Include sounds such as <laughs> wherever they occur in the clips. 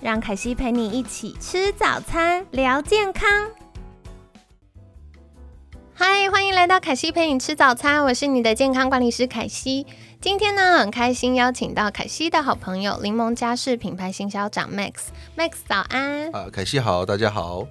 让凯西陪你一起吃早餐，聊健康。嗨，欢迎来到凯西陪你吃早餐，我是你的健康管理师凯西。今天呢，很开心邀请到凯西的好朋友柠檬家事品牌行销长 Max，Max 早安。啊，凯西好，大家好。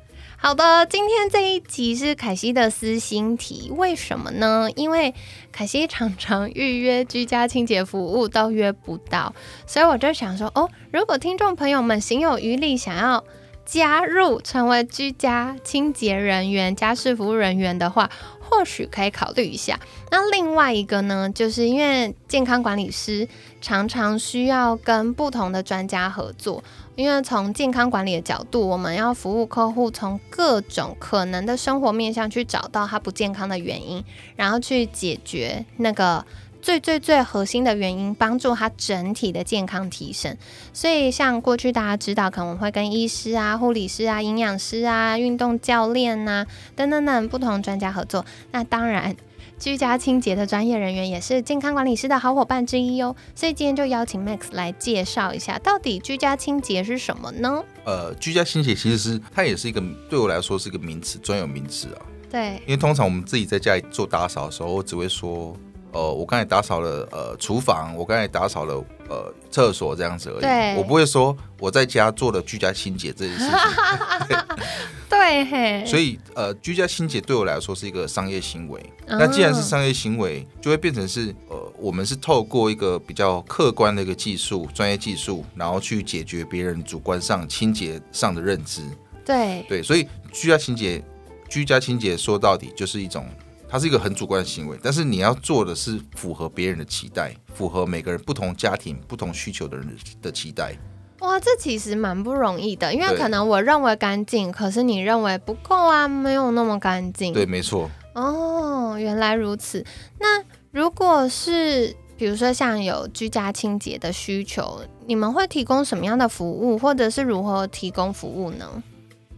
好的，今天这一集是凯西的私心题，为什么呢？因为凯西常常预约居家清洁服务都约不到，所以我就想说，哦，如果听众朋友们行有余力，想要加入成为居家清洁人员、家事服务人员的话，或许可以考虑一下。那另外一个呢，就是因为健康管理师常常需要跟不同的专家合作。因为从健康管理的角度，我们要服务客户，从各种可能的生活面向去找到他不健康的原因，然后去解决那个最最最核心的原因，帮助他整体的健康提升。所以，像过去大家知道，可能会跟医师啊、护理师啊、营养师啊、运动教练呐等等等不同专家合作。那当然。居家清洁的专业人员也是健康管理师的好伙伴之一哦，所以今天就邀请 Max 来介绍一下，到底居家清洁是什么呢？呃，居家清洁其实是它也是一个对我来说是一个名词，专有名词啊。对，因为通常我们自己在家里做打扫的时候，我只会说。呃，我刚才打扫了呃厨房，我刚才打扫了呃厕所这样子而已。我不会说我在家做了居家清洁这件事情。<laughs> 对嘿。<laughs> 所以呃，居家清洁对我来说是一个商业行为。那既然是商业行为，就会变成是呃，我们是透过一个比较客观的一个技术、专业技术，然后去解决别人主观上清洁上的认知。对对，所以居家清洁，居家清洁说到底就是一种。它是一个很主观的行为，但是你要做的是符合别人的期待，符合每个人不同家庭、不同需求的人的期待。哇，这其实蛮不容易的，因为可能我认为干净，可是你认为不够啊，没有那么干净。对，没错。哦，原来如此。那如果是比如说像有居家清洁的需求，你们会提供什么样的服务，或者是如何提供服务呢？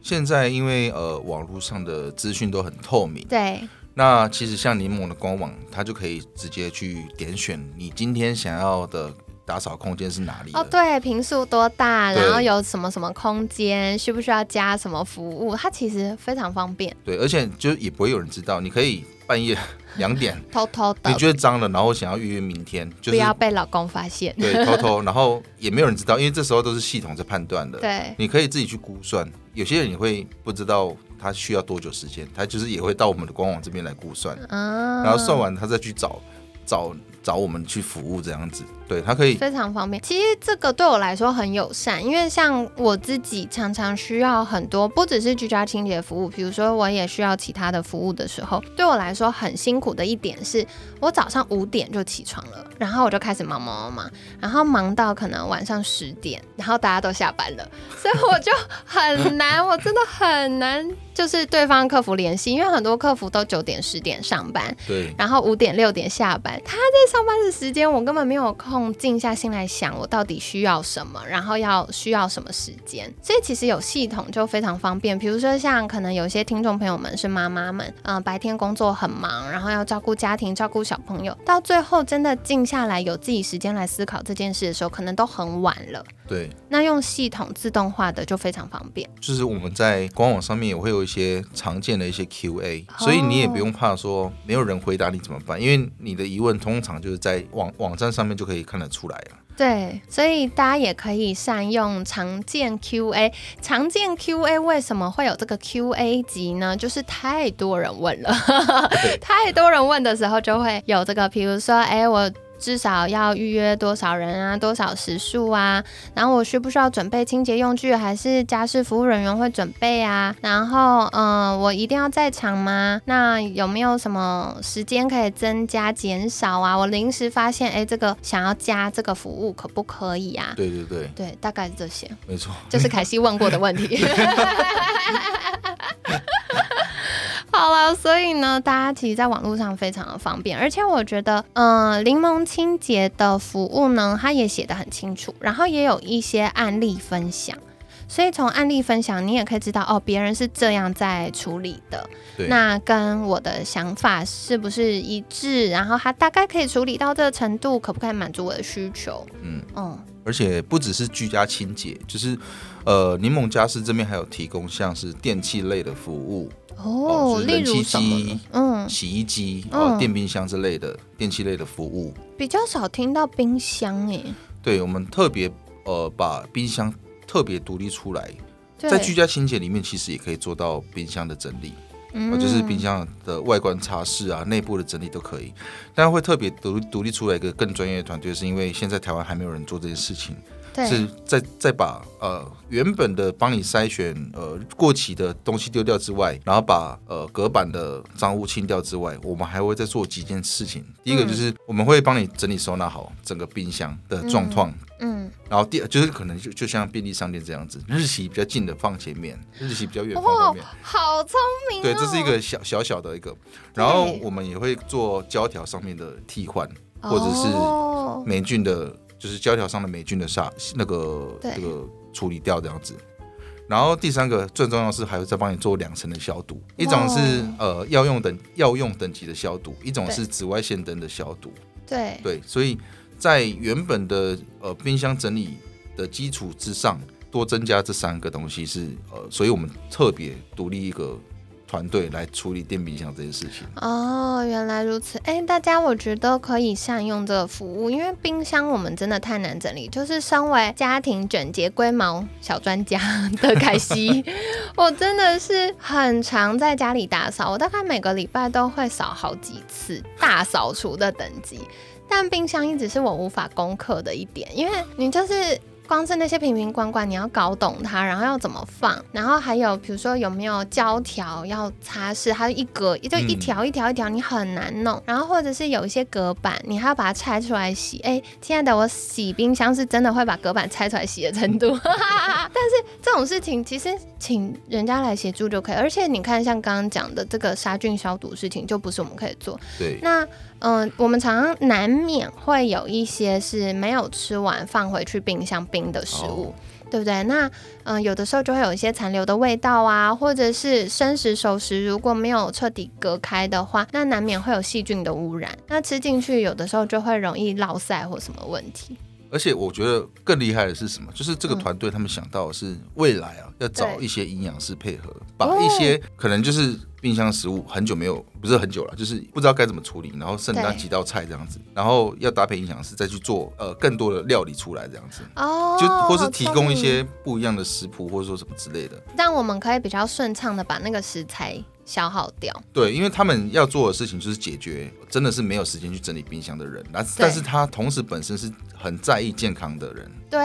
现在因为呃网络上的资讯都很透明，对。那其实像柠檬的官网，它就可以直接去点选你今天想要的打扫空间是哪里。哦，对，平数多大，然后有什么什么空间，需不需要加什么服务，它其实非常方便。对，而且就也不会有人知道，你可以半夜 <laughs> 两点 <laughs> 偷偷的，你觉得脏了，然后想要预约明天，就不要被老公发现。对，偷偷，然后也没有人知道，因为这时候都是系统在判断的。对，你可以自己去估算，有些人你会不知道。他需要多久时间？他就是也会到我们的官网这边来估算，然后算完他再去找找找我们去服务这样子。对他可以非常方便。其实这个对我来说很友善，因为像我自己常常需要很多，不只是居家清洁服务，比如说我也需要其他的服务的时候，对我来说很辛苦的一点是，我早上五点就起床了，然后我就开始忙忙忙忙，然后忙到可能晚上十点，然后大家都下班了，<laughs> 所以我就很难，我真的很难，就是对方客服联系，因为很多客服都九点十点上班，对，然后五点六点下班，他在上班的时间我根本没有空。静下心来想，我到底需要什么，然后要需要什么时间。所以其实有系统就非常方便。比如说像可能有些听众朋友们是妈妈们，嗯，白天工作很忙，然后要照顾家庭、照顾小朋友，到最后真的静下来有自己时间来思考这件事的时候，可能都很晚了。对，那用系统自动化的就非常方便。就是我们在官网上面也会有一些常见的一些 Q&A，所以你也不用怕说没有人回答你怎么办，因为你的疑问通常就是在网网站上面就可以看得出来了。对，所以大家也可以善用常见 Q&A。常见 Q&A 为什么会有这个 Q&A 级呢？就是太多人问了，<laughs> 太多人问的时候就会有这个，比如说，哎，我。至少要预约多少人啊，多少时数啊，然后我需不需要准备清洁用具，还是家事服务人员会准备啊？然后，嗯，我一定要在场吗？那有没有什么时间可以增加、减少啊？我临时发现，哎，这个想要加这个服务，可不可以啊？对对对，对，大概是这些，没错，就是凯西问过的问题。好了，所以呢，大家其实在网络上非常的方便，而且我觉得，嗯，柠檬清洁的服务呢，它也写得很清楚，然后也有一些案例分享，所以从案例分享，你也可以知道哦，别人是这样在处理的，那跟我的想法是不是一致？然后他大概可以处理到这个程度，可不可以满足我的需求？嗯嗯，而且不只是居家清洁，就是呃，柠檬家饰这边还有提供像是电器类的服务。哦，例如什么？嗯，洗衣机、哦，电冰箱之类的电器类的服务，比较少听到冰箱诶。对，我们特别呃把冰箱特别独立出来，在居家清洁里面，其实也可以做到冰箱的整理，嗯，就是冰箱的外观擦拭啊，内部的整理都可以。但会特别独独立出来一个更专业的团队，是因为现在台湾还没有人做这件事情。是再再把呃原本的帮你筛选呃过期的东西丢掉之外，然后把呃隔板的脏污清掉之外，我们还会再做几件事情。第一个就是我们会帮你整理收纳好整个冰箱的状况，嗯，然后第二就是可能就就像便利商店这样子，日期比较近的放前面，日期比较远放后面。好聪明！对，这是一个小小小的一个，然后我们也会做胶条上面的替换，或者是霉菌的。就是胶条上的霉菌的杀那个这个处理掉这样子，然后第三个最重要是还有再帮你做两层的消毒，一种是呃药用等药用等级的消毒，一种是紫外线灯的消毒。对对，所以在原本的呃冰箱整理的基础之上，多增加这三个东西是呃，所以我们特别独立一个。团队来处理电冰箱这件事情哦，原来如此。哎，大家我觉得可以善用这个服务，因为冰箱我们真的太难整理。就是身为家庭整洁龟毛小专家的凯西，<laughs> 我真的是很常在家里打扫，我大概每个礼拜都会扫好几次，大扫除的等级。但冰箱一直是我无法攻克的一点，因为你就是。光是那些瓶瓶罐罐，你要搞懂它，然后要怎么放，然后还有比如说有没有胶条要擦拭，它一格就一条一条一条，你很难弄。然后或者是有一些隔板，你还要把它拆出来洗。哎，亲爱的，我洗冰箱是真的会把隔板拆出来洗的程度。<laughs> 但是这种事情其实请人家来协助就可以。而且你看，像刚刚讲的这个杀菌消毒事情，就不是我们可以做。对。那。嗯，我们常常难免会有一些是没有吃完放回去冰箱冰的食物，对不对？那嗯，有的时候就会有一些残留的味道啊，或者是生食熟食如果没有彻底隔开的话，那难免会有细菌的污染。那吃进去有的时候就会容易落塞或什么问题。而且我觉得更厉害的是什么？就是这个团队他们想到的是未来啊，要找一些营养师配合，把一些可能就是冰箱食物很久没有，不是很久了，就是不知道该怎么处理，然后剩那几道菜这样子，然后要搭配营养师再去做呃更多的料理出来这样子，哦，就或是提供一些不一样的食谱或者说什么之类的，但我们可以比较顺畅的把那个食材。消耗掉，对，因为他们要做的事情就是解决，真的是没有时间去整理冰箱的人，那但是他同时本身是很在意健康的人，对，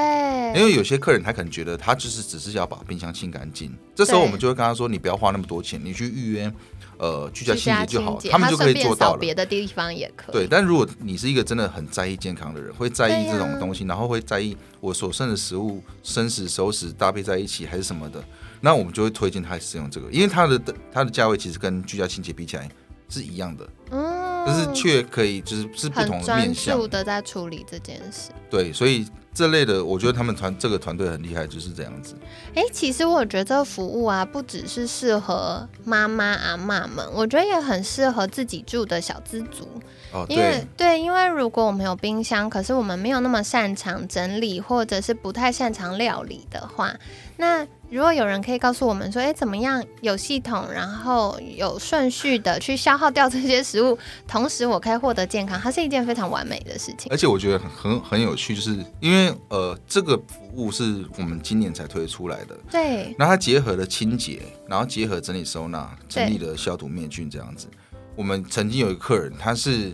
因为有些客人他可能觉得他就是只是要把冰箱清干净，这时候我们就会跟他说，你不要花那么多钱，你去预约，呃，居家清洁就好，他们就可以做到了。别的地方也可以，对，但如果你是一个真的很在意健康的人，会在意这种东西，然后会在意我所剩的食物生食熟食搭配在一起还是什么的。那我们就会推荐他使用这个，因为它的它的价位其实跟居家清洁比起来是一样的，嗯，但是却可以就是是不同的面向的在处理这件事。对，所以这类的，我觉得他们团这个团队很厉害，就是这样子。哎，其实我觉得这个服务啊，不只是适合妈妈阿妈们，我觉得也很适合自己住的小资族。哦，因为对，因为如果我们有冰箱，可是我们没有那么擅长整理，或者是不太擅长料理的话，那如果有人可以告诉我们说，哎，怎么样有系统，然后有顺序的去消耗掉这些食物，同时我可以获得健康，它是一件非常完美的事情。而且我觉得很很很有趣，就是因为呃，这个服务是我们今年才推出来的，对。那它结合了清洁，然后结合整理收纳，整理了消毒灭菌这样子。我们曾经有一个客人，他是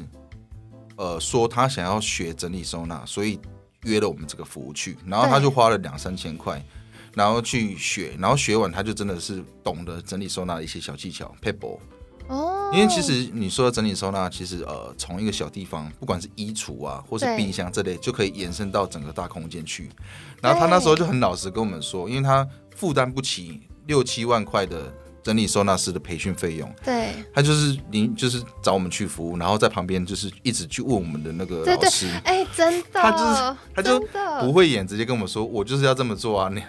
呃说他想要学整理收纳，所以约了我们这个服务去，然后他就花了两三千块，然后去学，然后学完他就真的是懂得整理收纳的一些小技巧 p a p e 哦，因为其实你说的整理收纳，其实呃，从一个小地方，不管是衣橱啊，或是冰箱这类，就可以延伸到整个大空间去。然后他那时候就很老实跟我们说，因为他负担不起六七万块的整理收纳师的培训费用，对他就是您就是找我们去服务，然后在旁边就是一直去问我们的那个老师，哎，真的，他就是他就不会演，直接跟我们说，我就是要这么做啊，你。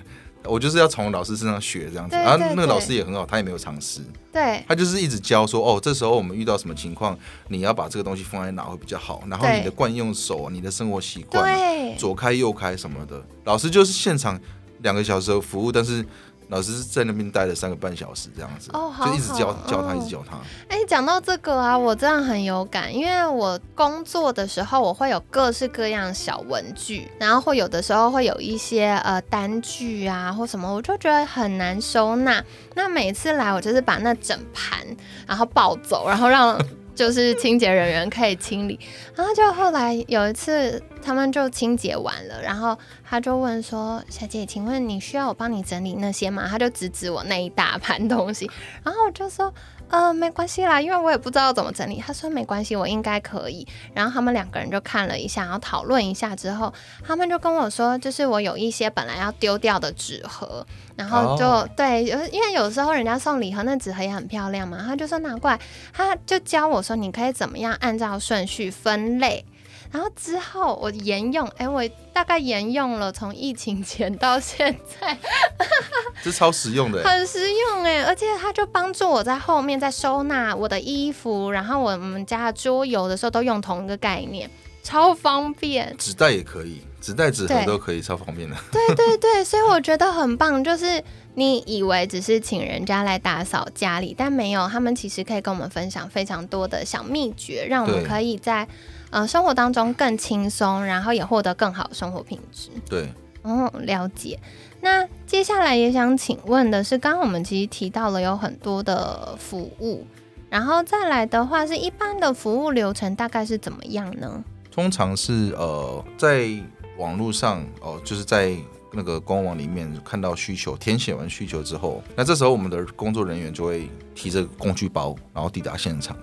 我就是要从老师身上学这样子，然后那个老师也很好，他也没有尝试，对。他就是一直教说，哦，这时候我们遇到什么情况，你要把这个东西放在哪会比较好，然后你的惯用手、你的生活习惯，对，左开右开什么的，老师就是现场两个小时的服务，但是老师在那边待了三个半小时这样子，哦好就一直教好教他，哦一直教他。哎，讲到这个啊，我真的很有感，因为我工作的时候，我会有各式各样小文具，然后会有的时候会有一些呃单据啊或什么，我就觉得很难收纳。那每次来，我就是把那整盘然后抱走，然后让就是清洁人员可以清理。然后就后来有一次，他们就清洁完了，然后他就问说：“小姐，请问你需要我帮你整理那些吗？”他就指指我那一大盘东西，然后我就说。呃，没关系啦，因为我也不知道怎么整理。他说没关系，我应该可以。然后他们两个人就看了一下，然后讨论一下之后，他们就跟我说，就是我有一些本来要丢掉的纸盒，然后就、哦对，有因为有时候人家送礼盒，那纸盒也很漂亮嘛，他就说拿过来，他就教我说你可以怎么样按照顺序分类。然后之后我沿用，哎，我大概沿用了从疫情前到现在，这超实用的欸，<laughs> 很实用哎，而且它就帮助我在后面在收纳我的衣服，然后我们家的桌游的时候都用同一个概念，超方便。纸袋也可以，纸袋纸盒都可以，超方便的。对 <laughs> 对对，所以我觉得很棒，就是你以为只是请人家来打扫家里，但没有，他们其实可以跟我们分享非常多的小秘诀，让我们可以在呃生活当中更轻松，然后也获得更好的生活品质。对，哦，了解。那接下来也想请问的是，刚刚我们其实提到了有很多的服务，然后再来的话是一般的服务流程大概是怎么样呢？通常是呃在网络上哦、就是在那个官网里面看到需求，填写完需求之后，那这时候我们的工作人员就会提着工具包，然后抵达现场。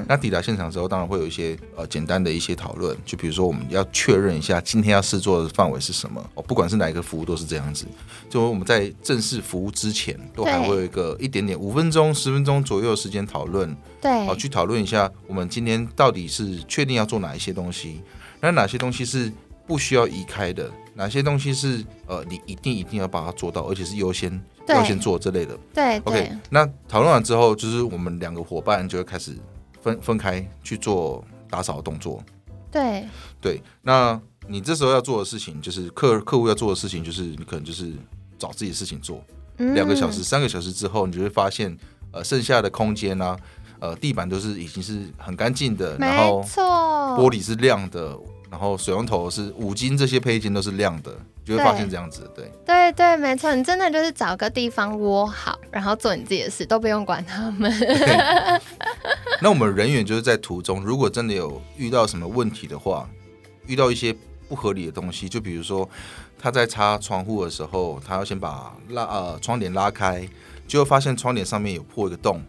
嗯，那抵达现场之后，当然会有一些呃简单的一些讨论，就比如说我们要确认一下今天要试做的范围是什么哦，不管是哪一个服务都是这样子。就我们在正式服务之前，都还会有一个一点点五分钟、十分钟左右的时间讨论，对哦，，去讨论一下我们今天到底是确定要做哪一些东西，那哪些东西是不需要移开的，哪些东西是呃你一定一定要把它做到，而且是优先对优先做之类的。对 OK，那讨论完之后，就是我们两个伙伴就会开始分分开去做打扫的动作。对对，那你这时候要做的事情，就是客客户要做的事情，就是你可能就是找自己的事情做。嗯两个小时、三个小时之后，你就会发现，呃，剩下的空间呢、呃，地板都是已经是很干净的，然后，玻璃是亮的，然后水龙头是五金这些配件都是亮的，就会发现这样子，对。对对，没错，你真的就是找个地方窝好，然后做你自己的事，都不用管他们。那我们人员就是在途中，如果真的有遇到什么问题的话，遇到一些不合理的东西，就比如说他在擦窗户的时候，他要先把拉呃窗帘拉开，就会发现窗帘上面有破一个洞，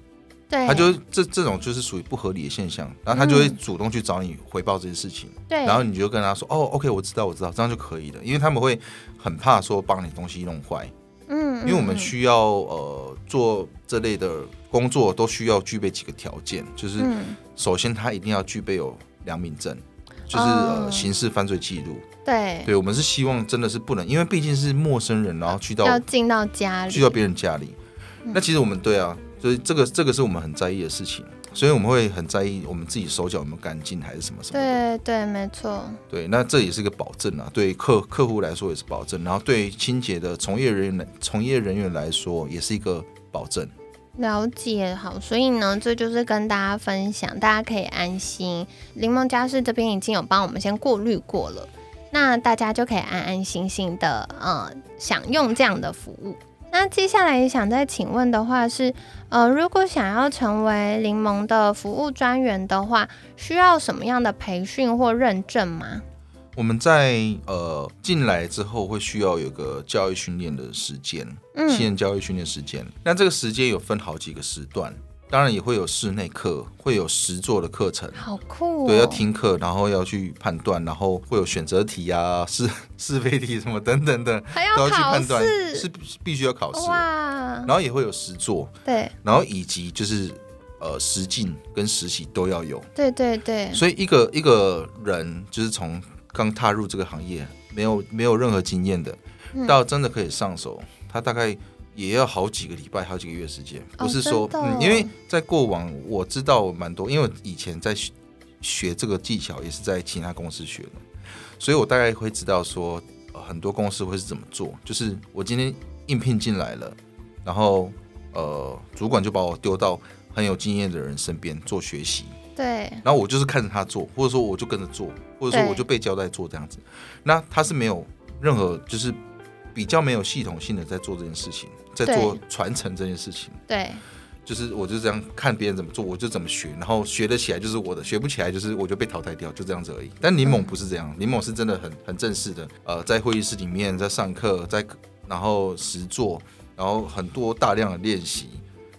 对，他就这这种就是属于不合理的现象，然后他就会嗯。主动去找你回报这件事情，对，然后你就跟他说哦，OK，我知道我知道，这样就可以了，因为他们会很怕说帮你东西弄坏，嗯，因为我们嗯。需要呃做这类的工作都需要具备几个条件，就是。嗯首先他一定要具备有良民证，就是、哦。呃刑事犯罪记录。对。对我们是希望真的是不能，因为毕竟是陌生人，然后去到要进到家里，去到别人家里，嗯。那其实我们对啊，所以这个这个是我们很在意的事情，所以我们会很在意我们自己手脚有没有干净还是什么什么的。对对，没错，对，那这也是个保证啊，对客客户来说也是保证，然后对清洁的从业人员从业人员来说也是一个保证。了解好，所以呢，这就是跟大家分享，大家可以安心。柠檬家事这边已经有帮我们先过滤过了，那大家就可以安安心心的呃享用这样的服务。那接下来也想再请问的话是，呃，如果想要成为柠檬的服务专员的话，需要什么样的培训或认证吗？我们在呃进来之后会需要有个教育训练的时间，嗯新人教育训练时间。那这个时间有分好几个时段，当然也会有室内课，会有实作的课程。好酷、哦，对，要听课，然后要去判断，然后会有选择题啊、是 <laughs> 是非题什么等等的，还要都要去判断，是必须要考试。哇然，后也会有实作，对然后以及就是呃实进跟实习都要有。对对对，所以一个一个人就是从刚踏入这个行业，没有没有任何经验的，嗯到真的可以上手，他大概也要好几个礼拜、好几个月时间。哦不是说，嗯，因为在过往我知道蛮多，因为我以前在学学这个技巧也是在其他公司学的，所以我大概会知道说、呃很多公司会是怎么做。就是我今天应聘进来了，然后呃，主管就把我丢到很有经验的人身边做学习。对然后我就是看着他做，或者说我就跟着做，或者说我就被交代做这样子。那他是没有任何就是比较没有系统性的在做这件事情，在做传承这件事情。对。就是我就这样看别人怎么做，我就怎么学，然后学得起来就是我的，学不起来就是我就被淘汰掉，就这样子而已。但柠檬不是这样，柠檬是真的很很正式的，呃，在会议室里面在上课，在然后实做，然后很多大量的练习，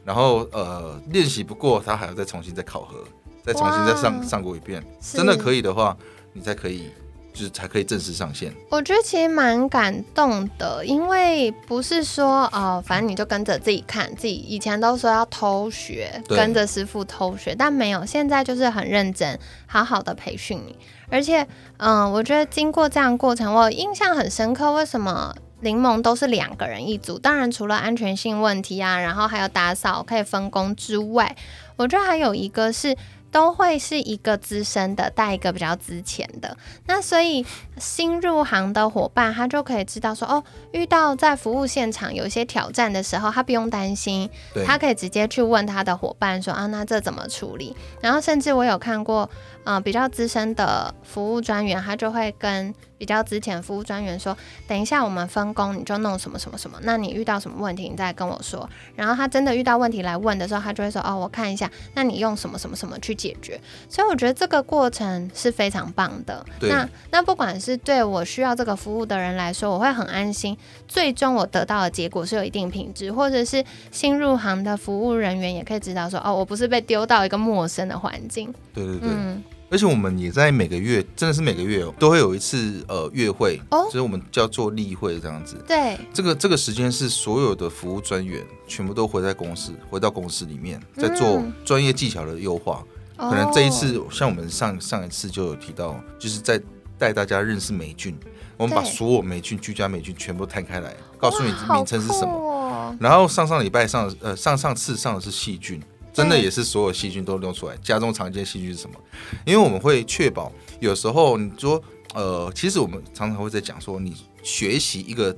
然后呃练习不过，他还要再重新再考核，再重新再上上过一遍，真的可以的话，你才可以就是才可以正式上线。我觉得其实蛮感动的，因为不是说哦，反正你就跟着自己看，自己以前都说要偷学，跟着师傅偷学，但没有，现在就是很认真，好好的培训你。而且，嗯，我觉得经过这样过程，我印象很深刻。为什么柠檬都是两个人一组？当然，除了安全性问题啊，然后还有打扫可以分工之外，我觉得还有一个是。都会是一个资深的带一个比较资浅的，那所以新入行的伙伴他就可以知道说，哦，遇到在服务现场有一些挑战的时候，他不用担心，他可以直接去问他的伙伴说啊，那这怎么处理？然后甚至我有看过，呃，比较资深的服务专员，他就会跟比较之前服务专员说，等一下我们分工，你就弄什么什么什么，那你遇到什么问题，你再跟我说。然后他真的遇到问题来问的时候，他就会说，哦，我看一下，那你用什么什么什么去解决。所以我觉得这个过程是非常棒的。那那不管是对我需要这个服务的人来说，我会很安心，最终我得到的结果是有一定品质，或者是新入行的服务人员也可以知道说，哦，我不是被丢到一个陌生的环境。对对对。嗯，而且我们也在每个月，真的是每个月哦，都会有一次呃月会，哦就是我们叫做例会这样子。对，这个这个时间是所有的服务专员全部都回在公司，回到公司里面，在做嗯专业技巧的优化。可能这一次，像我们上上一次就有提到，就是在带大家认识霉菌，我们把所有霉菌、居家霉菌全部摊开来，告诉你名称是什么。么？然后上上礼拜上呃上上次上的是细菌，真的也是所有细菌都弄出来。家中常见细菌是什么？因为我们会确保，有时候你说呃，其实我们常常会在讲说，你学习一个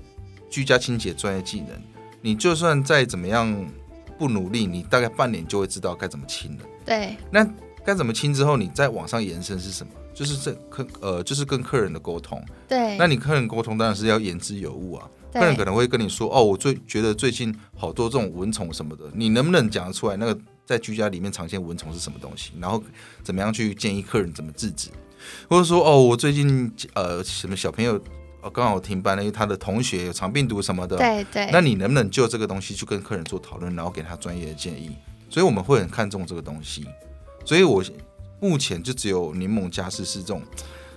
居家清洁专业技能，你就算再怎么样不努力，你大概半年就会知道该怎么清了。对，那该怎么清之后，你再往上延伸是什么？就是这客呃，就是跟客人的沟通。对，那你客人沟通当然是要言之有物啊。客人可能会跟你说：“哦，我最觉得最近好多这种蚊虫什么的，你能不能讲得出来？那个在居家里面常见蚊虫是什么东西？然后怎么样去建议客人怎么制止？或者说，哦，我最近呃什么小朋友呃刚好停班了，因为他的同学有肠病毒什么的，对对，那你能不能就这个东西去跟客人做讨论，然后给他专业的建议？所以我们会很看重这个东西。所以我目前就只有柠檬家事是这种。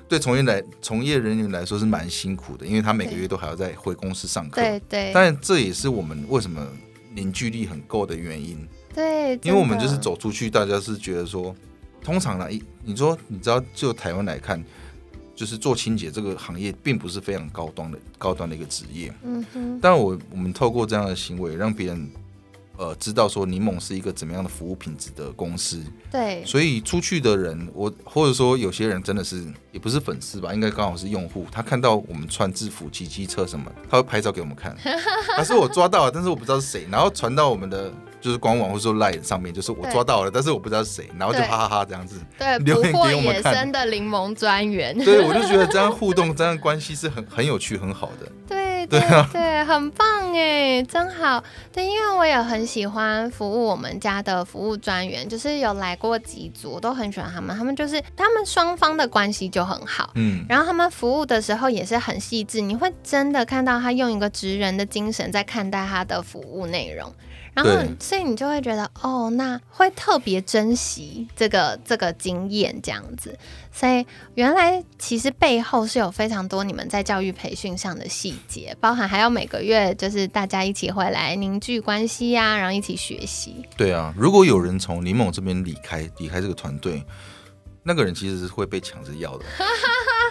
对从业来从业人员来说是蛮辛苦的，因为他每个月都还要再回公司上课。对对，但这也是我们为什么凝聚力很够的原因，对，因为我们就是走出去，大家是觉得说，通常呢，一你说你知道，就台湾来看，就是做清洁这个行业，并不是非常高端的高端的一个职业。嗯哼，但我我们透过这样的行为，让别人呃知道说柠檬是一个怎么样的服务品质的公司，对。所以出去的人，我或者说有些人真的是也不是粉丝吧，应该刚好是用户，他看到我们穿制服骑机车什么，他会拍照给我们看，<laughs> 还是我抓到了，但是我不知道是谁，然后传到我们的就是官网或者说 Line 上面，就是我抓到了，但是我不知道是谁，然后就哈哈哈这样子。对，留言给我们看生的柠檬专员，对，我就觉得这样互动、这样关系是很很有趣、很好的。<laughs> 对，对对，很棒哎，真好。对，因为我也很喜欢服务我们家的服务专员，就是有来过几组，我都很喜欢他们。他们就是他们双方的关系就很好，嗯，然后他们服务的时候也是很细致，你会真的看到他用一个职人的精神在看待他的服务内容。然后，所以你就会觉得，哦，那会特别珍惜这个这个经验这样子。所以原来其实背后是有非常多你们在教育培训上的细节，包含还要每个月就是大家一起回来凝聚关系呀，然后一起学习。对啊，如果有人从林某这边离开，离开这个团队，那个人其实是会被抢着要的。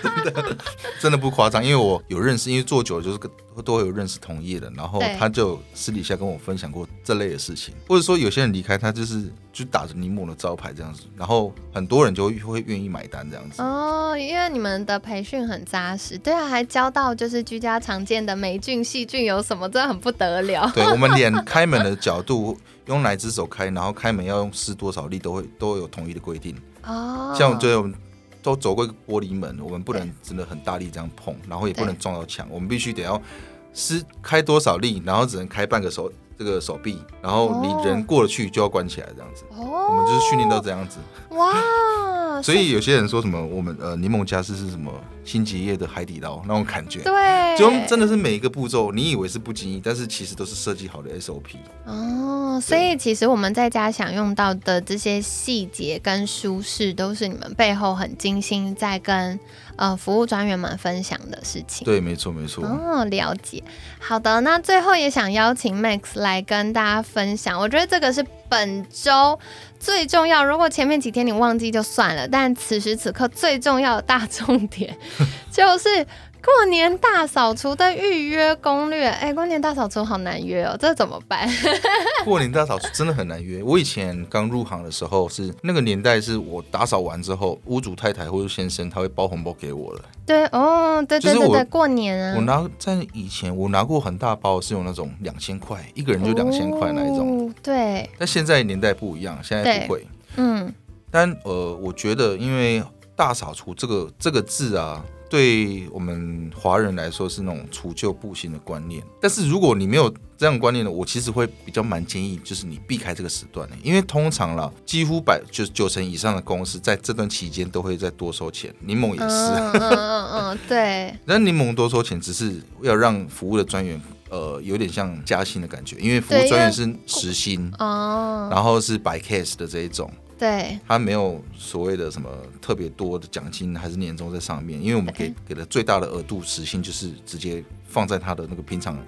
真的，真的不夸张，因为我有认识，因为做久了就是都会有认识同业的，然后他就私底下跟我分享过这类的事情，或者说有些人离开他就是就打着柠檬的招牌这样子，然后很多人就会愿意买单这样子。哦，因为你们的培训很扎实，对啊，还教到就是居家常见的霉菌、细菌有什么，真的很不得了。<laughs> 对我们连开门的角度用哪只手开，然后开门要用施多少力，都会都有统一的规定。哦，像对我们。都走过一个玻璃门，我们不能真的很大力这样碰，然后也不能撞到墙，我们必须得要施开多少力，然后只能开半个手这个手臂，然后你人过了去就要关起来这样子。哦，我们就是训练到这样子。哇！所以有些人说什么我们呃柠檬加斯是什么新吉业的海底捞那种感觉，对，就真的是每一个步骤你以为是不经意，但是其实都是设计好的 SOP。哦。所以其实我们在家享用到的这些细节跟舒适，都是你们背后很精心在跟呃服务专员们分享的事情。对，没错，没错。哦，了解。好的，那最后也想邀请 Max 来来跟大家分享。我觉得这个是本周最重要。如果前面几天你忘记就算了，但此时此刻最重要的大重点 <laughs> 就是。过年大扫除的预约攻略，哎，过年大扫除好难约哦，这怎么办？<laughs> 过年大扫除真的很难约。我以前刚入行的时候，是那个年代，是我打扫完之后，屋主太太或者先生他会包红包给我了。对哦，对对对对，过年啊，我拿在以前我拿过很大包，是有那种两千块，一个人就两千块那一种。对，但现在年代不一样，现在不会。嗯，但呃，我觉得因为大扫除这个这个字啊。对我们华人来说是那种除旧布新的观念，但是如果你没有这样观念的，我其实会比较蛮建议，就是你避开这个时段的，因为通常啦，几乎百就是九成以上的公司在这段期间都会再多收钱，柠檬也是，嗯嗯嗯，对。那柠檬多收钱，只是要让服务的专员呃有点像加薪的感觉，因为服务专员是时薪哦，然后是白 case 的这一种。对，他没有所谓的什么特别多的奖金还是年终在上面，因为我们给给的最大的额度时薪就是直接放在他的那个平常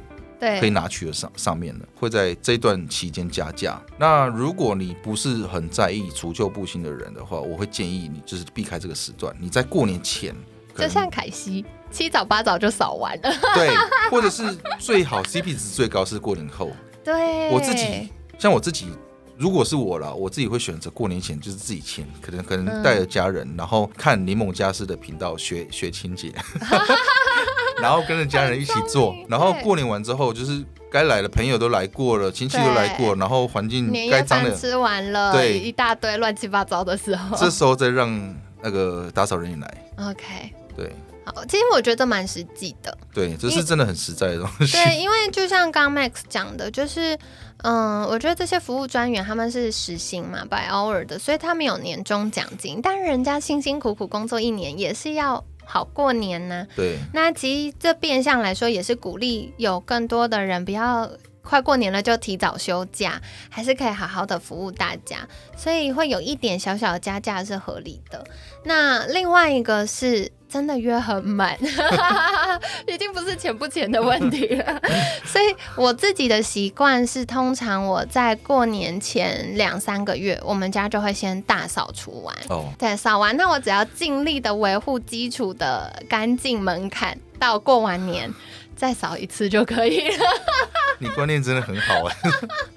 对可以拿取的上上面的，会在这一段期间加价。那如果你不是很在意除旧布新的人的话，我会建议你就是避开这个时段，你在过年前，就像凯西七早八早就扫完了，对，或者是最好 CP 值最高是过年后。<laughs> 对，我自己像我自己。如果是我了，我自己会选择过年前就是自己签，可能可能带着家人，然后看柠檬家私的频道学学清洁，<laughs> 然后跟着家人一起做，然后过年完之后就是该来的朋友都来过了，亲戚都来过，然后环境该脏的吃完了，对。一大堆乱七八糟的时候，这时候再让那个打扫人员来。OK，对。其实我觉得蛮实际的，对，这是真的很实在的东西。对，因为就像刚 Max 讲的，就是，嗯，我觉得这些服务专员他们是实薪嘛，by hour 的，所以他们有年终奖金，但人家辛辛苦苦工作一年，也是要好过年呢。对，那其实这变相来说，也是鼓励有更多的人不要快过年了就提早休假，还是可以好好的服务大家，所以会有一点小小的加价是合理的。那另外一个是。真的约很满，<laughs> 已经不是钱不钱的问题了。<laughs> 所以我自己的习惯是，通常我在过年前两三个月，我们家就会先大扫除完。哦，对，扫完，那我只要尽力的维护基础的干净门槛，到过完年。再扫一次就可以了。<laughs> 你观念真的很好哎，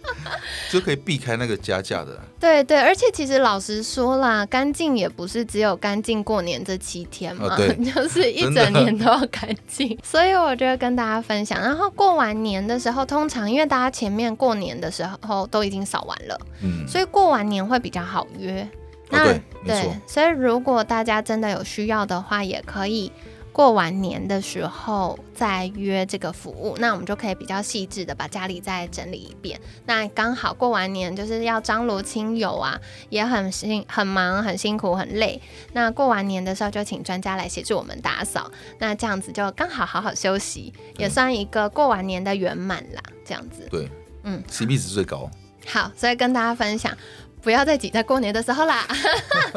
<laughs> 就可以避开那个加价的。对对，而且其实老实说啦，干净也不是只有干净过年这七天嘛，<laughs> 就是一整年都要干净。所以我觉得跟大家分享，然后过完年的时候，通常因为大家前面过年的时候都已经扫完了，嗯，所以过完年会比较好约。那对，所以如果大家真的有需要的话，也可以。过完年的时候再约这个服务，那我们就可以比较细致的把家里再整理一遍。那刚好过完年就是要张罗亲友啊，也很辛很忙很辛苦很累。那过完年的时候就请专家来协助我们打扫，那这样子就刚好好好休息，也算一个过完年的圆满啦。这样子，对，嗯，CP 值最高。好，所以跟大家分享。不要再挤在过年的时候啦！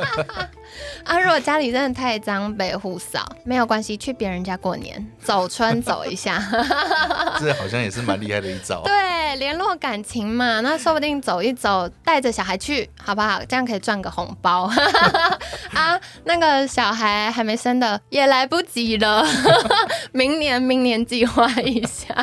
<laughs> <laughs> 啊，如果家里真的太脏，被户扫没有关系，去别人家过年，<laughs> 走村走一下，<laughs> 这好像也是蛮厉害的一招。对，联络感情嘛，那说不定走一走，带着小孩去，好不好？这样可以赚个红包啊！那个小孩还没生的也来不及了，明年明年计划一下。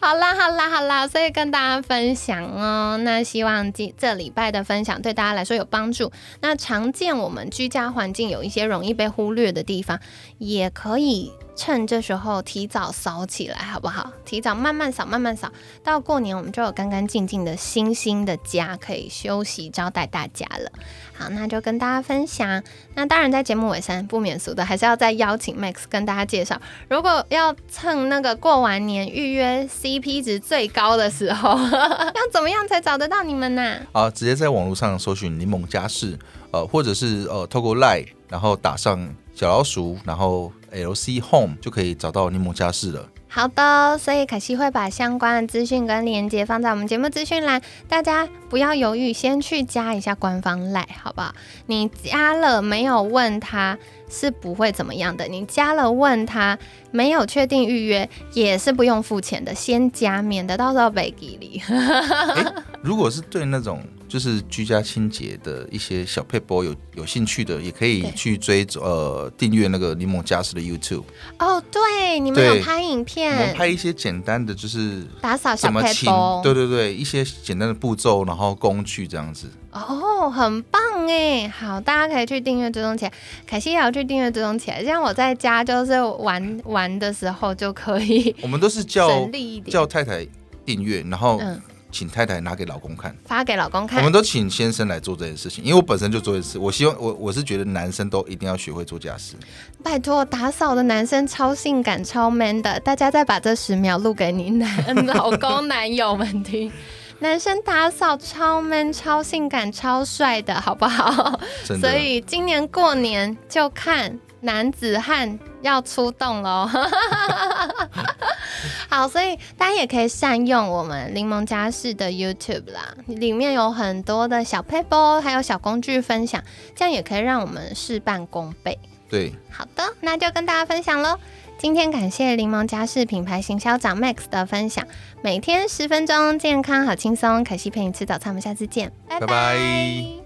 好啦好啦好啦，所以跟大家分享哦，那希望这这礼拜的。分享对大家来说有帮助。那常见我们居家环境有一些容易被忽略的地方，也可以趁这时候提早扫起来，好不好？提早慢慢扫，慢慢扫，到过年我们就有干干净净的新新的家可以休息招待大家了。好，那就跟大家分享。那当然，在节目尾声不免俗的，还是要再邀请 Max 跟大家介绍，如果要蹭那个过完年预约 CP 值最高的时候，<laughs> 要怎么样才找得到你们呢？啊，直接在网络上搜寻柠檬家事，呃，或者是呃，透过 Line，然后打上小老鼠，然后 LC Home 就可以找到柠檬家事了。好的，所以可惜会把相关的资讯跟链接放在我们节目资讯栏，大家不要犹豫，先去加一下官方赖，好不好？你加了没有问他是不会怎么样的，你加了问他没有确定预约也是不用付钱的，先加免得到时候被给你。如果是对那种。就是居家清洁的一些小配播，有有兴趣的也可以去追呃订阅那个柠檬家事的 YouTube。哦，对，你们有拍影片，我们拍一些简单的，就是打扫小配播，对对对，一些简单的步骤，然后工具这样子。哦，很棒哎，好，大家可以去订阅追踪起来，凯西也要去订阅追踪起来，这样我在家就是玩玩的时候就可以。我们都是叫叫太太订阅，然后。请太太拿给老公看，发给老公看。我们都请先生来做这件事情，因为我本身就做一次。我希望我我是觉得男生都一定要学会做家事。拜托，打扫的男生超性感、超 man 的，大家再把这十秒录给你男老公、男友们听。<laughs> 男生打扫超 man、超性感、超帅的，好不好？所以今年过年就看男子汉要出动喽。好，所以大家也可以善用我们柠檬家事的 YouTube 啦，里面有很多的小 paper，还有小工具分享，这样也可以让我们事半功倍。对，好的，那就跟大家分享喽。今天感谢柠檬家事品牌行销长 Max 的分享，每天十分钟，健康好轻松，可惜陪你吃早餐，我们下次见，拜拜。